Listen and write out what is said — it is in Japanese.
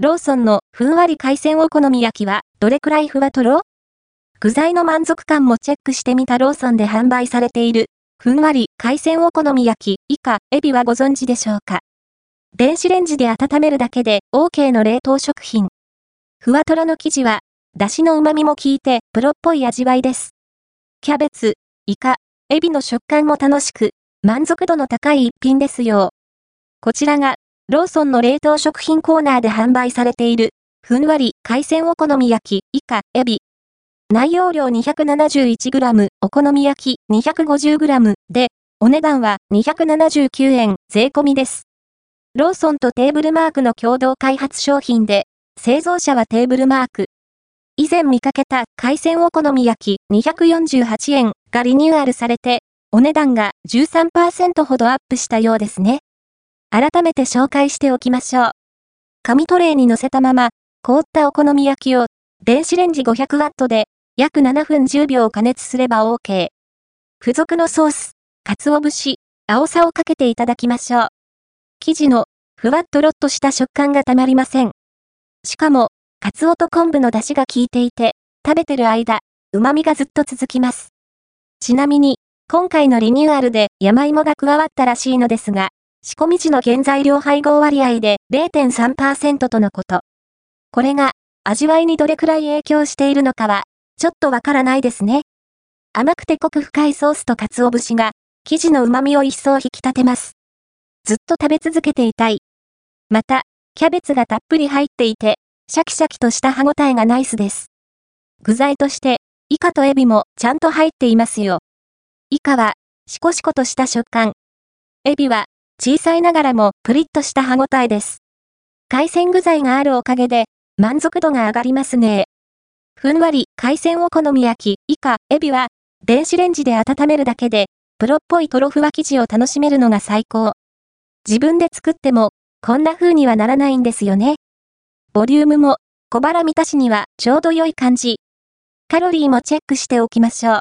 ローソンのふんわり海鮮お好み焼きはどれくらいふわとろ具材の満足感もチェックしてみたローソンで販売されているふんわり海鮮お好み焼き以下エビはご存知でしょうか？電子レンジで温めるだけで OK の冷凍食品。ふわとろの生地は、だしの旨味も効いてプロっぽい味わいです。キャベツ、イカ、エビの食感も楽しく、満足度の高い一品ですよ。こちらが、ローソンの冷凍食品コーナーで販売されている、ふんわり海鮮お好み焼き、以下、エビ。内容量 271g、お好み焼き 250g で、お値段は279円税込みです。ローソンとテーブルマークの共同開発商品で、製造者はテーブルマーク。以前見かけた海鮮お好み焼き248円がリニューアルされて、お値段が13%ほどアップしたようですね。改めて紹介しておきましょう。紙トレーに乗せたまま、凍ったお好み焼きを、電子レンジ 500W で、約7分10秒加熱すれば OK。付属のソース、鰹節、青さをかけていただきましょう。生地の、ふわっとろっとした食感がたまりません。しかも、鰹と昆布の出汁が効いていて、食べてる間、旨味がずっと続きます。ちなみに、今回のリニューアルで山芋が加わったらしいのですが、仕込み時の原材料配合割合で0.3%とのこと。これが、味わいにどれくらい影響しているのかは、ちょっとわからないですね。甘くて濃く深いソースと鰹節が、生地の旨味を一層引き立てます。ずっと食べ続けていたい。また、キャベツがたっぷり入っていて、シャキシャキとした歯ごたえがナイスです。具材として、イカとエビもちゃんと入っていますよ。イカは、シコシコとした食感。エビは、小さいながらもプリッとした歯ごたえです。海鮮具材があるおかげで、満足度が上がりますね。ふんわり海鮮お好み焼き、イカ、エビは、電子レンジで温めるだけで、プロっぽいトロフワ生地を楽しめるのが最高。自分で作っても、こんな風にはならないんですよね。ボリュームも、小腹満たしにはちょうど良い感じ。カロリーもチェックしておきましょう。